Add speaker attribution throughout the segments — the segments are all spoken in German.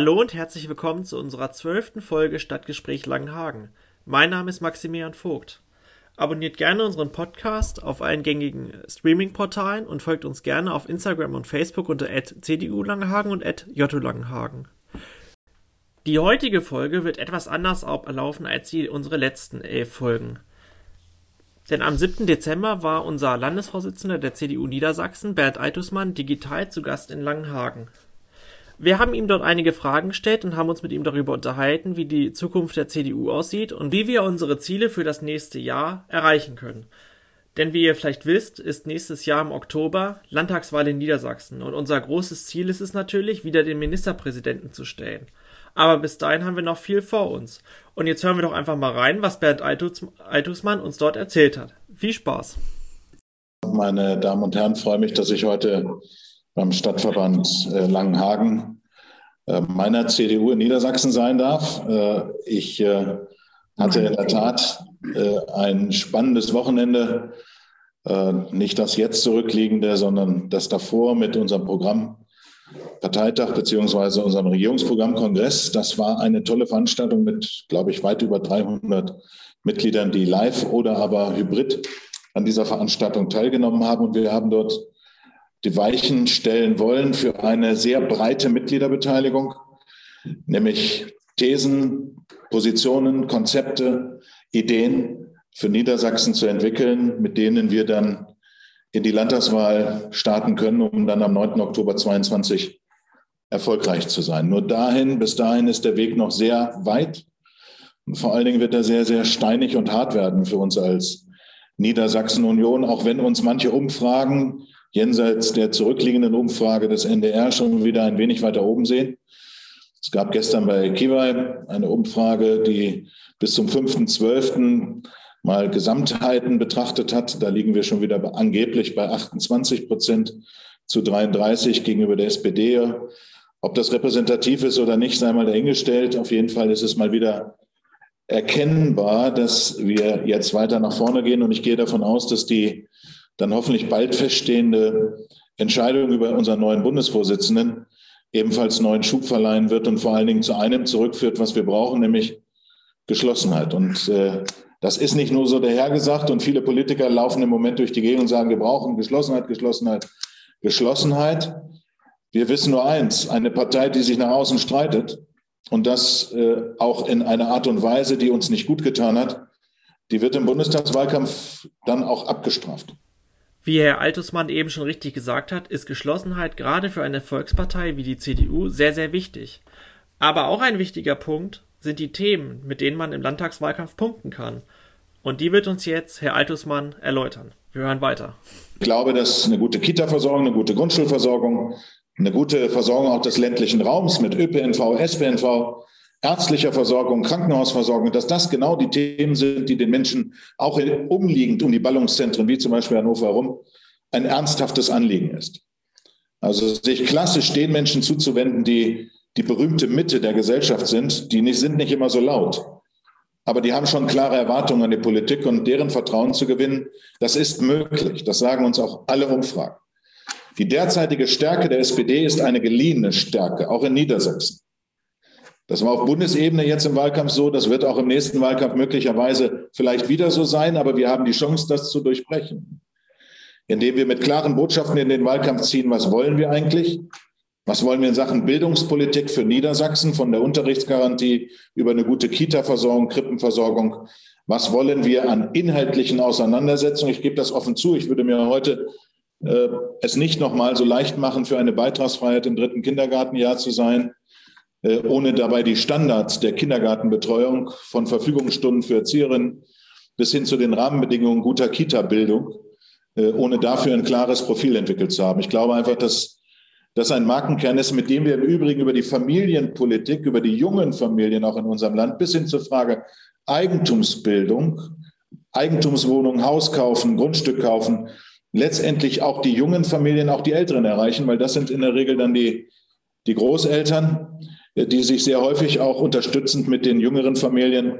Speaker 1: Hallo und herzlich willkommen zu unserer zwölften Folge Stadtgespräch Langenhagen. Mein Name ist Maximilian Vogt. Abonniert gerne unseren Podcast auf allen gängigen Streaming-Portalen und folgt uns gerne auf Instagram und Facebook unter CDU Langenhagen und JU Langenhagen. Die heutige Folge wird etwas anders ablaufen als die unsere letzten elf Folgen. Denn am 7. Dezember war unser Landesvorsitzender der CDU Niedersachsen, Bernd Eitusmann, digital zu Gast in Langenhagen. Wir haben ihm dort einige Fragen gestellt und haben uns mit ihm darüber unterhalten, wie die Zukunft der CDU aussieht und wie wir unsere Ziele für das nächste Jahr erreichen können. Denn wie ihr vielleicht wisst, ist nächstes Jahr im Oktober Landtagswahl in Niedersachsen und unser großes Ziel ist es natürlich, wieder den Ministerpräsidenten zu stellen. Aber bis dahin haben wir noch viel vor uns. Und jetzt hören wir doch einfach mal rein, was Bernd Eitusmann uns dort erzählt hat. Viel Spaß!
Speaker 2: Meine Damen und Herren, freue mich, dass ich heute beim Stadtverband äh, Langenhagen äh, meiner CDU in Niedersachsen sein darf. Äh, ich hatte in der Tat ein spannendes Wochenende, nicht das jetzt zurückliegende, sondern das davor mit unserem Programm Parteitag beziehungsweise unserem Regierungsprogrammkongress. Das war eine tolle Veranstaltung mit, glaube ich, weit über 300 Mitgliedern, die live oder aber hybrid an dieser Veranstaltung teilgenommen haben. Und wir haben dort die Weichen stellen wollen für eine sehr breite Mitgliederbeteiligung, nämlich Thesen, Positionen, Konzepte, Ideen für Niedersachsen zu entwickeln, mit denen wir dann in die Landtagswahl starten können, um dann am 9. Oktober 22 erfolgreich zu sein. Nur dahin, bis dahin ist der Weg noch sehr weit. Und vor allen Dingen wird er sehr, sehr steinig und hart werden für uns als Niedersachsen-Union, auch wenn uns manche Umfragen jenseits der zurückliegenden Umfrage des NDR schon wieder ein wenig weiter oben sehen. Es gab gestern bei Kiwai eine Umfrage, die bis zum 5.12. mal Gesamtheiten betrachtet hat. Da liegen wir schon wieder angeblich bei 28 Prozent zu 33 gegenüber der SPD. Ob das repräsentativ ist oder nicht, sei mal dahingestellt. Auf jeden Fall ist es mal wieder erkennbar, dass wir jetzt weiter nach vorne gehen. Und ich gehe davon aus, dass die dann hoffentlich bald feststehende Entscheidung über unseren neuen Bundesvorsitzenden ebenfalls neuen Schub verleihen wird und vor allen Dingen zu einem zurückführt, was wir brauchen, nämlich Geschlossenheit. Und äh, das ist nicht nur so dahergesagt und viele Politiker laufen im Moment durch die Gegend und sagen, wir brauchen Geschlossenheit, Geschlossenheit, Geschlossenheit. Wir wissen nur eins, eine Partei, die sich nach außen streitet und das äh, auch in einer Art und Weise, die uns nicht gut getan hat, die wird im Bundestagswahlkampf dann auch abgestraft.
Speaker 1: Wie Herr Altusmann eben schon richtig gesagt hat, ist Geschlossenheit gerade für eine Volkspartei wie die CDU sehr, sehr wichtig. Aber auch ein wichtiger Punkt sind die Themen, mit denen man im Landtagswahlkampf punkten kann. Und die wird uns jetzt Herr Altusmann erläutern. Wir hören weiter.
Speaker 2: Ich glaube, dass eine gute Kita-Versorgung, eine gute Grundschulversorgung, eine gute Versorgung auch des ländlichen Raums mit ÖPNV, SPNV, ärztlicher Versorgung, Krankenhausversorgung, dass das genau die Themen sind, die den Menschen auch umliegend um die Ballungszentren wie zum Beispiel Hannover herum ein ernsthaftes Anliegen ist. Also sich klassisch den Menschen zuzuwenden, die die berühmte Mitte der Gesellschaft sind, die nicht, sind nicht immer so laut. Aber die haben schon klare Erwartungen an die Politik und deren Vertrauen zu gewinnen, das ist möglich. Das sagen uns auch alle Umfragen. Die derzeitige Stärke der SPD ist eine geliehene Stärke, auch in Niedersachsen. Das war auf Bundesebene jetzt im Wahlkampf so. Das wird auch im nächsten Wahlkampf möglicherweise vielleicht wieder so sein. Aber wir haben die Chance, das zu durchbrechen. Indem wir mit klaren Botschaften in den Wahlkampf ziehen, was wollen wir eigentlich? Was wollen wir in Sachen Bildungspolitik für Niedersachsen, von der Unterrichtsgarantie über eine gute Kita-Versorgung, Krippenversorgung? Was wollen wir an inhaltlichen Auseinandersetzungen? Ich gebe das offen zu. Ich würde mir heute äh, es nicht nochmal so leicht machen, für eine Beitragsfreiheit im dritten Kindergartenjahr zu sein ohne dabei die Standards der Kindergartenbetreuung von Verfügungsstunden für Erzieherinnen bis hin zu den Rahmenbedingungen guter Kita-Bildung, äh, ohne dafür ein klares Profil entwickelt zu haben. Ich glaube einfach, dass das ein Markenkern ist, mit dem wir im Übrigen über die Familienpolitik, über die jungen Familien auch in unserem Land bis hin zur Frage Eigentumsbildung, Eigentumswohnung, Haus kaufen, Grundstück kaufen, letztendlich auch die jungen Familien, auch die Älteren erreichen, weil das sind in der Regel dann die, die Großeltern, die sich sehr häufig auch unterstützend mit den jüngeren Familien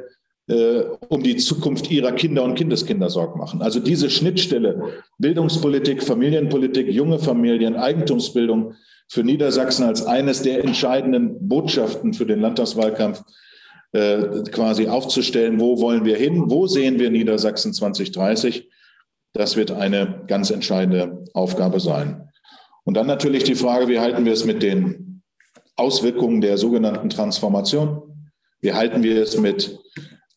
Speaker 2: äh, um die Zukunft ihrer Kinder und Kindeskinder Sorgen machen. Also diese Schnittstelle Bildungspolitik, Familienpolitik, junge Familien, Eigentumsbildung für Niedersachsen als eines der entscheidenden Botschaften für den Landtagswahlkampf äh, quasi aufzustellen. Wo wollen wir hin? Wo sehen wir Niedersachsen 2030? Das wird eine ganz entscheidende Aufgabe sein. Und dann natürlich die Frage, wie halten wir es mit den Auswirkungen der sogenannten Transformation? Wie halten wir es mit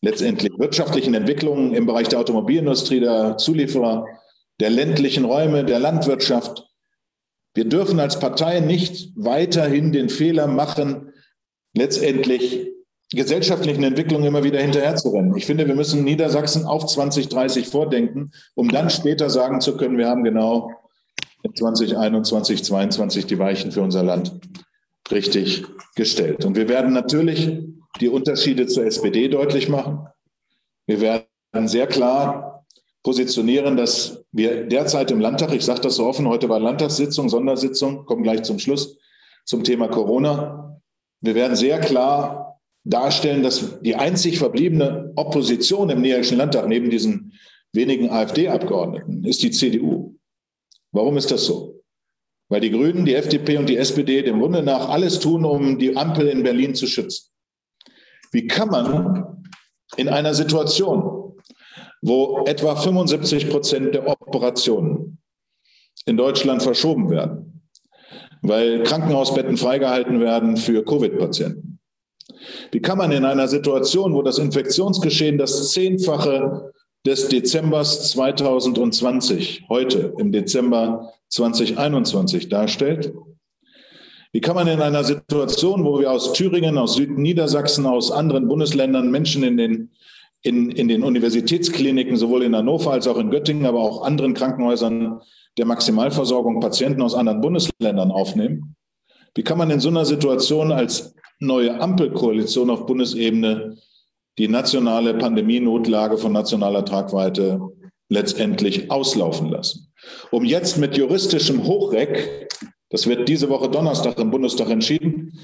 Speaker 2: letztendlich wirtschaftlichen Entwicklungen im Bereich der Automobilindustrie, der Zulieferer, der ländlichen Räume, der Landwirtschaft? Wir dürfen als Partei nicht weiterhin den Fehler machen, letztendlich gesellschaftlichen Entwicklungen immer wieder hinterherzurennen. Ich finde, wir müssen Niedersachsen auf 2030 vordenken, um dann später sagen zu können, wir haben genau in 2021, 2022 die Weichen für unser Land richtig gestellt. Und wir werden natürlich die Unterschiede zur SPD deutlich machen. Wir werden sehr klar positionieren, dass wir derzeit im Landtag, ich sage das so offen, heute war Landtagssitzung, Sondersitzung, kommen gleich zum Schluss zum Thema Corona. Wir werden sehr klar darstellen, dass die einzig verbliebene Opposition im Niederländischen Landtag neben diesen wenigen AfD-Abgeordneten ist die CDU. Warum ist das so? Weil die Grünen, die FDP und die SPD dem Grunde nach alles tun, um die Ampel in Berlin zu schützen. Wie kann man in einer Situation, wo etwa 75 Prozent der Operationen in Deutschland verschoben werden, weil Krankenhausbetten freigehalten werden für Covid-Patienten, wie kann man in einer Situation, wo das Infektionsgeschehen das Zehnfache des Dezembers 2020, heute im Dezember 2021 darstellt, wie kann man in einer Situation, wo wir aus Thüringen, aus Südniedersachsen, aus anderen Bundesländern Menschen in den, in, in den Universitätskliniken, sowohl in Hannover als auch in Göttingen, aber auch anderen Krankenhäusern der Maximalversorgung Patienten aus anderen Bundesländern aufnehmen? Wie kann man in so einer Situation als neue Ampelkoalition auf Bundesebene die nationale Pandemienotlage von nationaler Tragweite letztendlich auslaufen lassen. Um jetzt mit juristischem Hochreck, das wird diese Woche Donnerstag im Bundestag entschieden,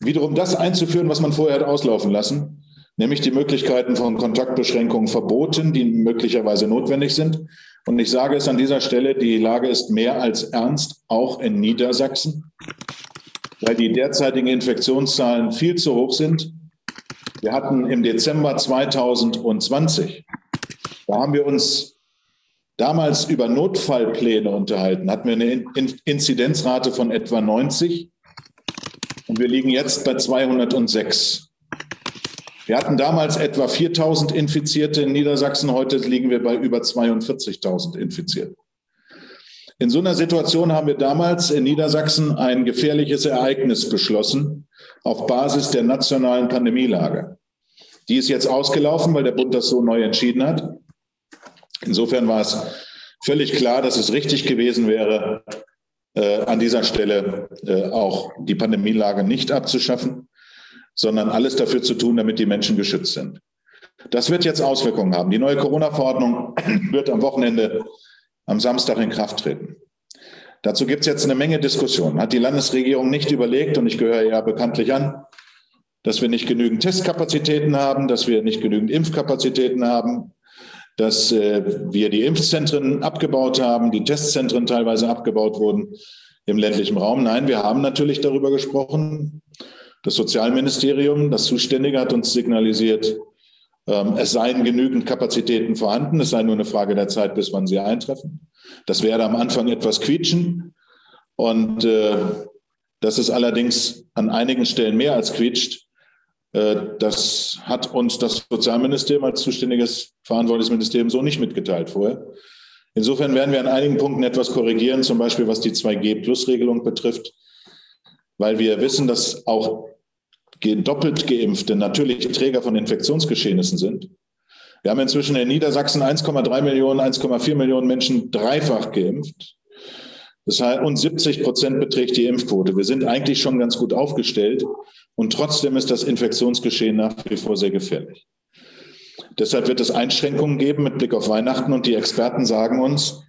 Speaker 2: wiederum das einzuführen, was man vorher hat auslaufen lassen, nämlich die Möglichkeiten von Kontaktbeschränkungen verboten, die möglicherweise notwendig sind. Und ich sage es an dieser Stelle, die Lage ist mehr als ernst, auch in Niedersachsen weil die derzeitigen Infektionszahlen viel zu hoch sind. Wir hatten im Dezember 2020, da haben wir uns damals über Notfallpläne unterhalten, hatten wir eine Inzidenzrate von etwa 90 und wir liegen jetzt bei 206. Wir hatten damals etwa 4000 Infizierte in Niedersachsen, heute liegen wir bei über 42.000 Infizierten. In so einer Situation haben wir damals in Niedersachsen ein gefährliches Ereignis beschlossen auf Basis der nationalen Pandemielage. Die ist jetzt ausgelaufen, weil der Bund das so neu entschieden hat. Insofern war es völlig klar, dass es richtig gewesen wäre, äh, an dieser Stelle äh, auch die Pandemielage nicht abzuschaffen, sondern alles dafür zu tun, damit die Menschen geschützt sind. Das wird jetzt Auswirkungen haben. Die neue Corona-Verordnung wird am Wochenende am Samstag in Kraft treten. Dazu gibt es jetzt eine Menge Diskussionen. Hat die Landesregierung nicht überlegt, und ich gehöre ja bekanntlich an, dass wir nicht genügend Testkapazitäten haben, dass wir nicht genügend Impfkapazitäten haben, dass äh, wir die Impfzentren abgebaut haben, die Testzentren teilweise abgebaut wurden im ländlichen Raum. Nein, wir haben natürlich darüber gesprochen. Das Sozialministerium, das Zuständige, hat uns signalisiert, es seien genügend Kapazitäten vorhanden. Es sei nur eine Frage der Zeit, bis wann sie eintreffen. Das werde am Anfang etwas quietschen. Und äh, das ist allerdings an einigen Stellen mehr als quietscht. Äh, das hat uns das Sozialministerium als zuständiges verantwortliches Ministerium so nicht mitgeteilt vorher. Insofern werden wir an einigen Punkten etwas korrigieren, zum Beispiel was die 2G-Plus-Regelung betrifft, weil wir wissen, dass auch doppelt geimpfte natürlich Träger von Infektionsgeschehnissen sind. Wir haben inzwischen in Niedersachsen 1,3 Millionen, 1,4 Millionen Menschen dreifach geimpft. Das heißt, und 70 Prozent beträgt die Impfquote. Wir sind eigentlich schon ganz gut aufgestellt und trotzdem ist das Infektionsgeschehen nach wie vor sehr gefährlich. Deshalb wird es Einschränkungen geben mit Blick auf Weihnachten und die Experten sagen uns,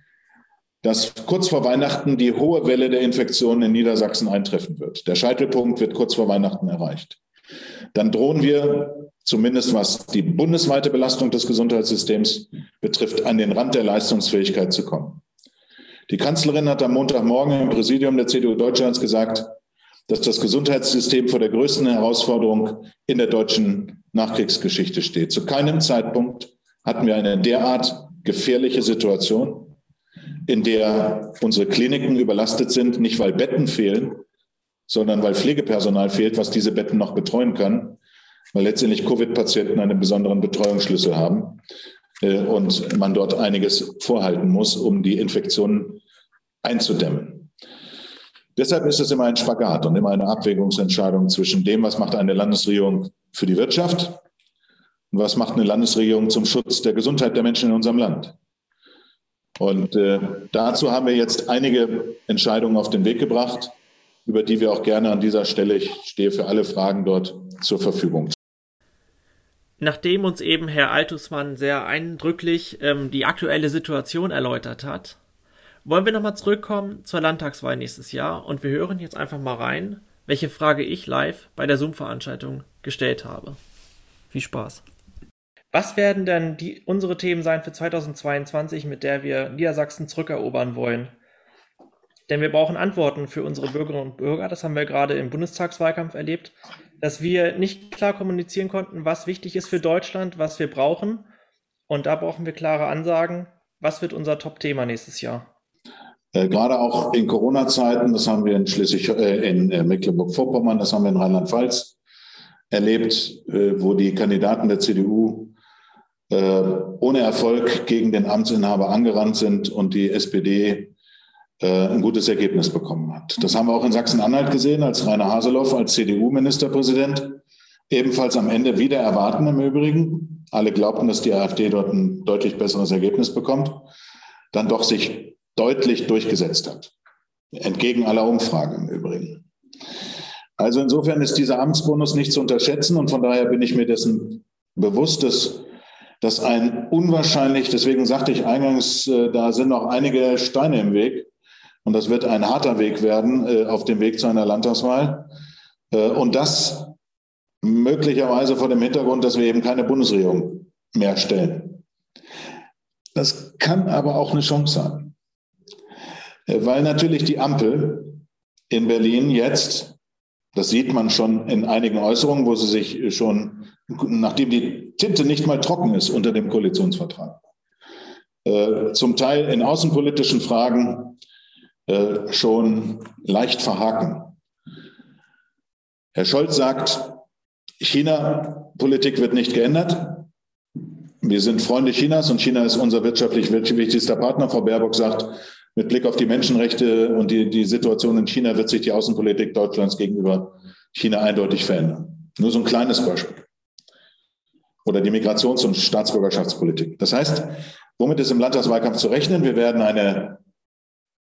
Speaker 2: dass kurz vor Weihnachten die hohe Welle der Infektionen in Niedersachsen eintreffen wird. Der Scheitelpunkt wird kurz vor Weihnachten erreicht. Dann drohen wir, zumindest was die bundesweite Belastung des Gesundheitssystems betrifft, an den Rand der Leistungsfähigkeit zu kommen. Die Kanzlerin hat am Montagmorgen im Präsidium der CDU Deutschlands gesagt, dass das Gesundheitssystem vor der größten Herausforderung in der deutschen Nachkriegsgeschichte steht. Zu keinem Zeitpunkt hatten wir eine derart gefährliche Situation, in der unsere Kliniken überlastet sind, nicht weil Betten fehlen, sondern weil Pflegepersonal fehlt, was diese Betten noch betreuen kann, weil letztendlich Covid-Patienten einen besonderen Betreuungsschlüssel haben äh, und man dort einiges vorhalten muss, um die Infektionen einzudämmen. Deshalb ist es immer ein Spagat und immer eine Abwägungsentscheidung zwischen dem, was macht eine Landesregierung für die Wirtschaft und was macht eine Landesregierung zum Schutz der Gesundheit der Menschen in unserem Land. Und äh, dazu haben wir jetzt einige Entscheidungen auf den Weg gebracht, über die wir auch gerne an dieser Stelle, ich stehe für alle Fragen dort zur Verfügung.
Speaker 1: Nachdem uns eben Herr Altusmann sehr eindrücklich ähm, die aktuelle Situation erläutert hat, wollen wir nochmal zurückkommen zur Landtagswahl nächstes Jahr und wir hören jetzt einfach mal rein, welche Frage ich live bei der Zoom-Veranstaltung gestellt habe. Viel Spaß. Was werden denn die, unsere Themen sein für 2022, mit der wir Niedersachsen zurückerobern wollen? Denn wir brauchen Antworten für unsere Bürgerinnen und Bürger. Das haben wir gerade im Bundestagswahlkampf erlebt, dass wir nicht klar kommunizieren konnten, was wichtig ist für Deutschland, was wir brauchen. Und da brauchen wir klare Ansagen. Was wird unser Top-Thema nächstes Jahr?
Speaker 2: Äh, gerade auch in Corona-Zeiten, das haben wir in Schleswig, äh, in äh, Mecklenburg-Vorpommern, das haben wir in Rheinland-Pfalz erlebt, wo die Kandidaten der CDU äh, ohne Erfolg gegen den Amtsinhaber angerannt sind und die SPD äh, ein gutes Ergebnis bekommen hat. Das haben wir auch in Sachsen-Anhalt gesehen, als Rainer Haseloff als CDU-Ministerpräsident ebenfalls am Ende wieder erwarten im Übrigen. Alle glaubten, dass die AfD dort ein deutlich besseres Ergebnis bekommt, dann doch sich deutlich durchgesetzt hat. Entgegen aller Umfragen im Übrigen. Also insofern ist dieser Amtsbonus nicht zu unterschätzen und von daher bin ich mir dessen bewusst, dass dass ein unwahrscheinlich, deswegen sagte ich eingangs, äh, da sind noch einige Steine im Weg. Und das wird ein harter Weg werden äh, auf dem Weg zu einer Landtagswahl. Äh, und das möglicherweise vor dem Hintergrund, dass wir eben keine Bundesregierung mehr stellen. Das kann aber auch eine Chance sein. Weil natürlich die Ampel in Berlin jetzt, das sieht man schon in einigen Äußerungen, wo sie sich schon nachdem die Tinte nicht mal trocken ist unter dem Koalitionsvertrag. Äh, zum Teil in außenpolitischen Fragen äh, schon leicht verhaken. Herr Scholz sagt, China-Politik wird nicht geändert. Wir sind Freunde Chinas und China ist unser wirtschaftlich wichtigster Partner. Frau Baerbock sagt, mit Blick auf die Menschenrechte und die, die Situation in China wird sich die Außenpolitik Deutschlands gegenüber China eindeutig verändern. Nur so ein kleines Beispiel oder die Migrations- und Staatsbürgerschaftspolitik. Das heißt, womit ist im Landtagswahlkampf zu rechnen? Wir werden eine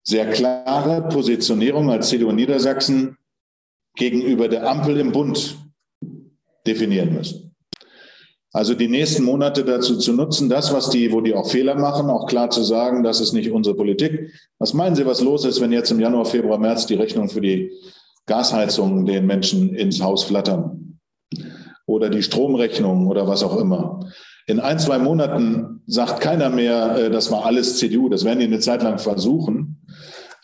Speaker 2: sehr klare Positionierung als CDU Niedersachsen gegenüber der Ampel im Bund definieren müssen. Also die nächsten Monate dazu zu nutzen, das, was die, wo die auch Fehler machen, auch klar zu sagen, das ist nicht unsere Politik. Was meinen Sie, was los ist, wenn jetzt im Januar, Februar, März die Rechnung für die Gasheizung den Menschen ins Haus flattern? oder die Stromrechnung oder was auch immer. In ein, zwei Monaten sagt keiner mehr, äh, das war alles CDU. Das werden die eine Zeit lang versuchen.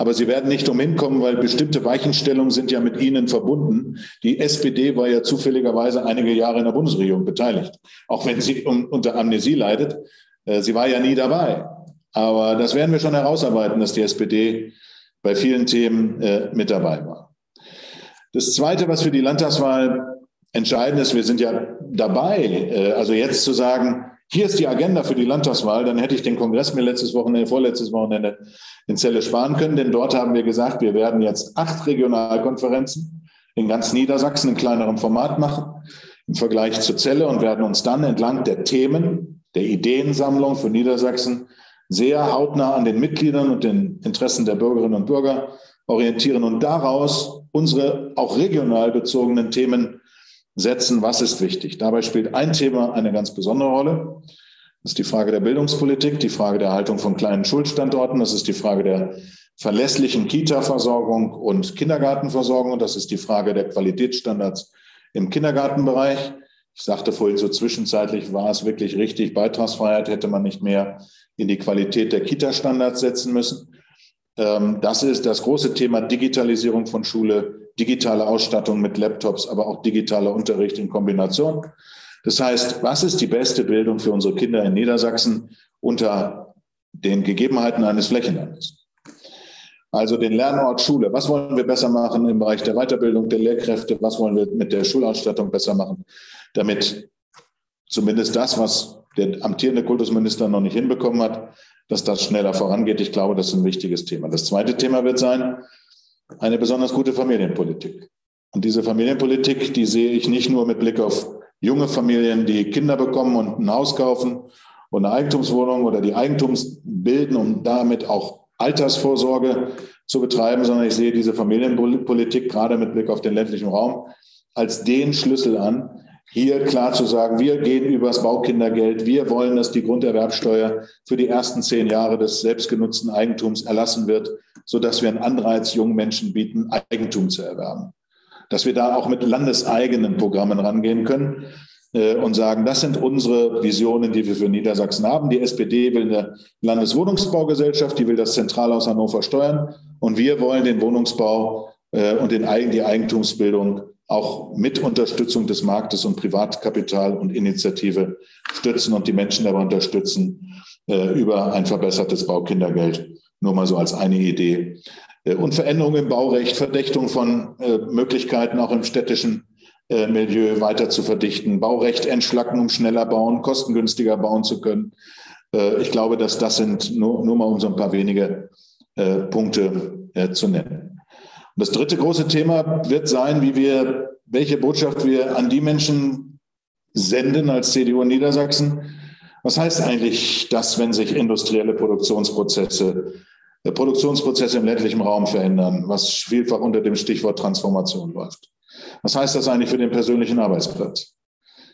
Speaker 2: Aber sie werden nicht umhin kommen, weil bestimmte Weichenstellungen sind ja mit ihnen verbunden. Die SPD war ja zufälligerweise einige Jahre in der Bundesregierung beteiligt, auch wenn sie unter Amnesie leidet. Äh, sie war ja nie dabei. Aber das werden wir schon herausarbeiten, dass die SPD bei vielen Themen äh, mit dabei war. Das Zweite, was für die Landtagswahl entscheidend ist, wir sind ja dabei, äh, also jetzt zu sagen, hier ist die Agenda für die Landtagswahl, dann hätte ich den Kongress mir letztes Wochenende, vorletztes Wochenende in Celle sparen können, denn dort haben wir gesagt, wir werden jetzt acht Regionalkonferenzen in ganz Niedersachsen in kleinerem Format machen im Vergleich zur Celle und werden uns dann entlang der Themen, der Ideensammlung für Niedersachsen sehr hautnah an den Mitgliedern und den Interessen der Bürgerinnen und Bürger orientieren und daraus unsere auch regional bezogenen Themen setzen, was ist wichtig. Dabei spielt ein Thema eine ganz besondere Rolle. Das ist die Frage der Bildungspolitik, die Frage der Erhaltung von kleinen Schulstandorten, das ist die Frage der verlässlichen Kita-Versorgung und Kindergartenversorgung, das ist die Frage der Qualitätsstandards im Kindergartenbereich. Ich sagte vorhin so zwischenzeitlich, war es wirklich richtig, Beitragsfreiheit hätte man nicht mehr in die Qualität der Kita-Standards setzen müssen. Ähm, das ist das große Thema Digitalisierung von Schule, digitale Ausstattung mit Laptops, aber auch digitaler Unterricht in Kombination. Das heißt, was ist die beste Bildung für unsere Kinder in Niedersachsen unter den Gegebenheiten eines Flächenlandes? Also den Lernort Schule. Was wollen wir besser machen im Bereich der Weiterbildung der Lehrkräfte? Was wollen wir mit der Schulausstattung besser machen, damit zumindest das, was der amtierende Kultusminister noch nicht hinbekommen hat, dass das schneller vorangeht. Ich glaube, das ist ein wichtiges Thema. Das zweite Thema wird sein, eine besonders gute Familienpolitik. Und diese Familienpolitik, die sehe ich nicht nur mit Blick auf junge Familien, die Kinder bekommen und ein Haus kaufen und eine Eigentumswohnung oder die Eigentums bilden, um damit auch Altersvorsorge zu betreiben, sondern ich sehe diese Familienpolitik gerade mit Blick auf den ländlichen Raum als den Schlüssel an, hier klar zu sagen, wir gehen übers Baukindergeld, wir wollen, dass die Grunderwerbsteuer für die ersten zehn Jahre des selbstgenutzten Eigentums erlassen wird, sodass wir einen Anreiz jungen Menschen bieten, Eigentum zu erwerben. Dass wir da auch mit landeseigenen Programmen rangehen können äh, und sagen, das sind unsere Visionen, die wir für Niedersachsen haben. Die SPD will eine Landeswohnungsbaugesellschaft, die will das Zentralhaus Hannover steuern und wir wollen den Wohnungsbau äh, und den, die Eigentumsbildung auch mit Unterstützung des Marktes und Privatkapital und Initiative stützen und die Menschen dabei unterstützen äh, über ein verbessertes Baukindergeld. Nur mal so als eine Idee. Äh, und Veränderungen im Baurecht, Verdächtung von äh, Möglichkeiten auch im städtischen äh, Milieu weiter zu verdichten, Baurecht entschlacken, um schneller bauen, kostengünstiger bauen zu können. Äh, ich glaube, dass das sind nur, nur mal um so ein paar wenige äh, Punkte zu nennen. Das dritte große Thema wird sein, wie wir, welche Botschaft wir an die Menschen senden als CDU in Niedersachsen. Was heißt eigentlich das, wenn sich industrielle Produktionsprozesse, äh, Produktionsprozesse im ländlichen Raum verändern, was vielfach unter dem Stichwort Transformation läuft? Was heißt das eigentlich für den persönlichen Arbeitsplatz?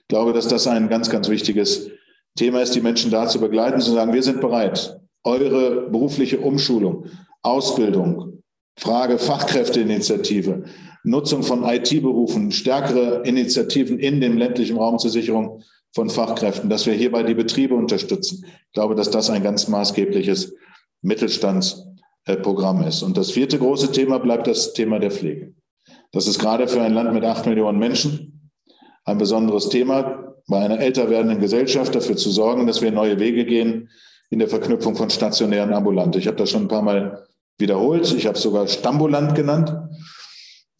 Speaker 2: Ich glaube, dass das ein ganz, ganz wichtiges Thema ist, die Menschen da zu begleiten, zu sagen, wir sind bereit, eure berufliche Umschulung, Ausbildung, Frage Fachkräfteinitiative, Nutzung von IT-Berufen, stärkere Initiativen in dem ländlichen Raum zur Sicherung von Fachkräften, dass wir hierbei die Betriebe unterstützen. Ich glaube, dass das ein ganz maßgebliches Mittelstandsprogramm ist. Und das vierte große Thema bleibt das Thema der Pflege. Das ist gerade für ein Land mit acht Millionen Menschen ein besonderes Thema, bei einer älter werdenden Gesellschaft dafür zu sorgen, dass wir neue Wege gehen in der Verknüpfung von stationären ambulant. Ich habe das schon ein paar Mal wiederholt. Ich habe es sogar Stambulant genannt.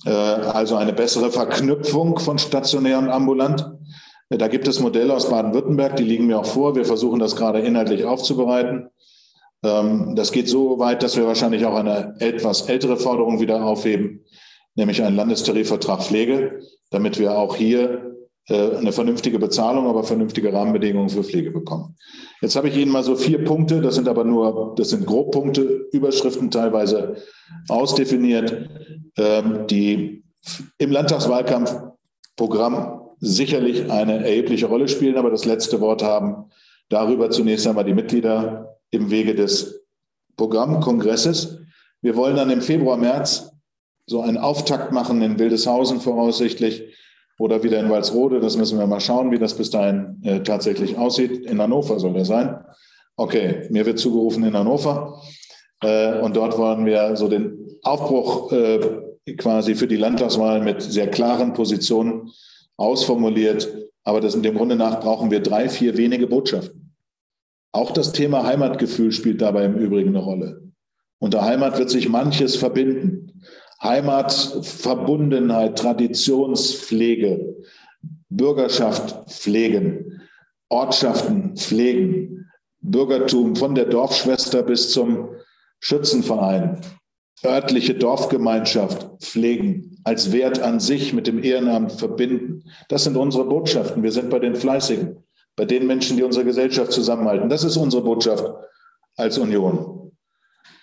Speaker 2: Äh, also eine bessere Verknüpfung von stationär und ambulant. Äh, da gibt es Modelle aus Baden-Württemberg, die liegen mir auch vor. Wir versuchen das gerade inhaltlich aufzubereiten. Ähm, das geht so weit, dass wir wahrscheinlich auch eine etwas ältere Forderung wieder aufheben, nämlich einen Landestarifvertrag Pflege, damit wir auch hier eine vernünftige Bezahlung, aber vernünftige Rahmenbedingungen für Pflege bekommen. Jetzt habe ich Ihnen mal so vier Punkte, das sind aber nur, das sind Grobpunkte, Überschriften teilweise ausdefiniert, ähm, die im Landtagswahlkampfprogramm sicherlich eine erhebliche Rolle spielen, aber das letzte Wort haben darüber zunächst einmal die Mitglieder im Wege des Programmkongresses. Wir wollen dann im Februar, März so einen Auftakt machen in Wildeshausen voraussichtlich oder wieder in Walsrode. Das müssen wir mal schauen, wie das bis dahin äh, tatsächlich aussieht. In Hannover soll das sein. Okay, mir wird zugerufen in Hannover. Äh, und dort wollen wir so den Aufbruch äh, quasi für die Landtagswahl mit sehr klaren Positionen ausformuliert. Aber das, dem Grunde nach brauchen wir drei, vier wenige Botschaften. Auch das Thema Heimatgefühl spielt dabei im Übrigen eine Rolle. Unter Heimat wird sich manches verbinden. Heimatverbundenheit, Traditionspflege, Bürgerschaft pflegen, Ortschaften pflegen, Bürgertum von der Dorfschwester bis zum Schützenverein, örtliche Dorfgemeinschaft pflegen, als Wert an sich mit dem Ehrenamt verbinden. Das sind unsere Botschaften. Wir sind bei den Fleißigen, bei den Menschen, die unsere Gesellschaft zusammenhalten. Das ist unsere Botschaft als Union.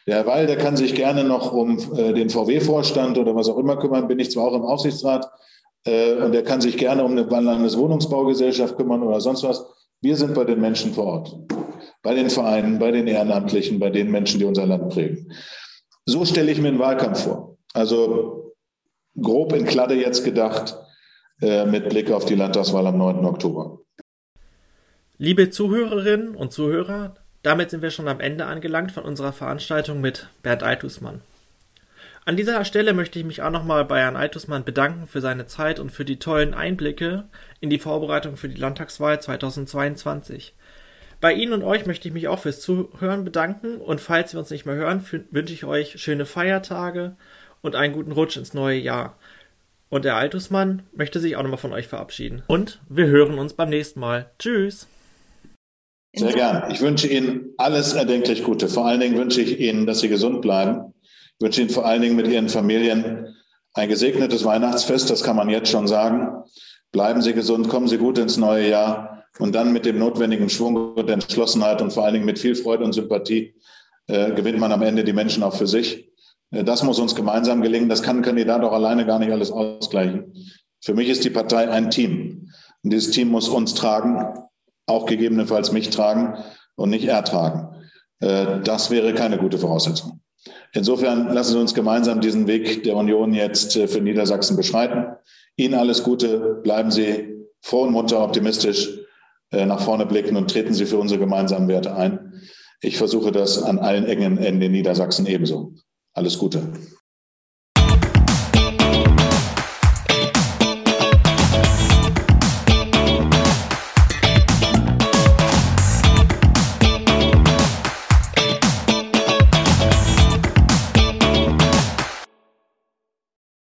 Speaker 2: Der Herr Weil, der kann sich gerne noch um äh, den VW-Vorstand oder was auch immer kümmern, bin ich zwar auch im Aufsichtsrat, äh, und er kann sich gerne um eine Landeswohnungsbaugesellschaft kümmern oder sonst was. Wir sind bei den Menschen vor Ort, bei den Vereinen, bei den Ehrenamtlichen, bei den Menschen, die unser Land prägen. So stelle ich mir einen Wahlkampf vor. Also grob in Kladde jetzt gedacht, äh, mit Blick auf die Landtagswahl am 9. Oktober.
Speaker 1: Liebe Zuhörerinnen und Zuhörer, Damit sind wir schon am Ende angelangt von unserer Veranstaltung mit Bernd Eitusmann. An dieser Stelle möchte ich mich auch nochmal bei Herrn Eitusmann bedanken für seine Zeit und für die tollen Einblicke in die Vorbereitung für die Landtagswahl 2022. Bei Ihnen und euch möchte ich mich auch fürs Zuhören bedanken und falls wir uns nicht mehr hören, wünsche ich euch schöne Feiertage und einen guten Rutsch ins neue Jahr. Und der Altusmann möchte sich auch nochmal von euch verabschieden. Und wir hören uns beim nächsten Mal. Tschüss.
Speaker 2: Sehr gern. Ich wünsche Ihnen alles erdenklich Gute. Vor allen Dingen wünsche ich Ihnen, dass Sie gesund bleiben. Ich wünsche Ihnen vor allen Dingen mit Ihren Familien ein gesegnetes Weihnachtsfest. Das kann man jetzt schon sagen. Bleiben Sie gesund, kommen Sie gut ins neue Jahr und dann mit dem notwendigen Schwung und Entschlossenheit und vor allen Dingen mit viel Freude und Sympathie äh, gewinnt man am Ende die Menschen auch für sich. Äh, das muss uns gemeinsam gelingen. Das kann ein Kandidat auch alleine gar nicht alles ausgleichen. Für mich ist die Partei ein Team. Und dieses Team muss uns tragen, auch gegebenenfalls mich tragen und nicht er tragen. Äh, das wäre keine gute Voraussetzung. Insofern lassen Sie uns gemeinsam diesen Weg der Union jetzt für Niedersachsen beschreiten. Ihnen alles Gute, bleiben Sie froh und munter optimistisch äh, nach vorne blicken und treten Sie für unsere gemeinsamen Werte ein. Ich versuche das an allen Ecken in den Niedersachsen ebenso. Alles Gute.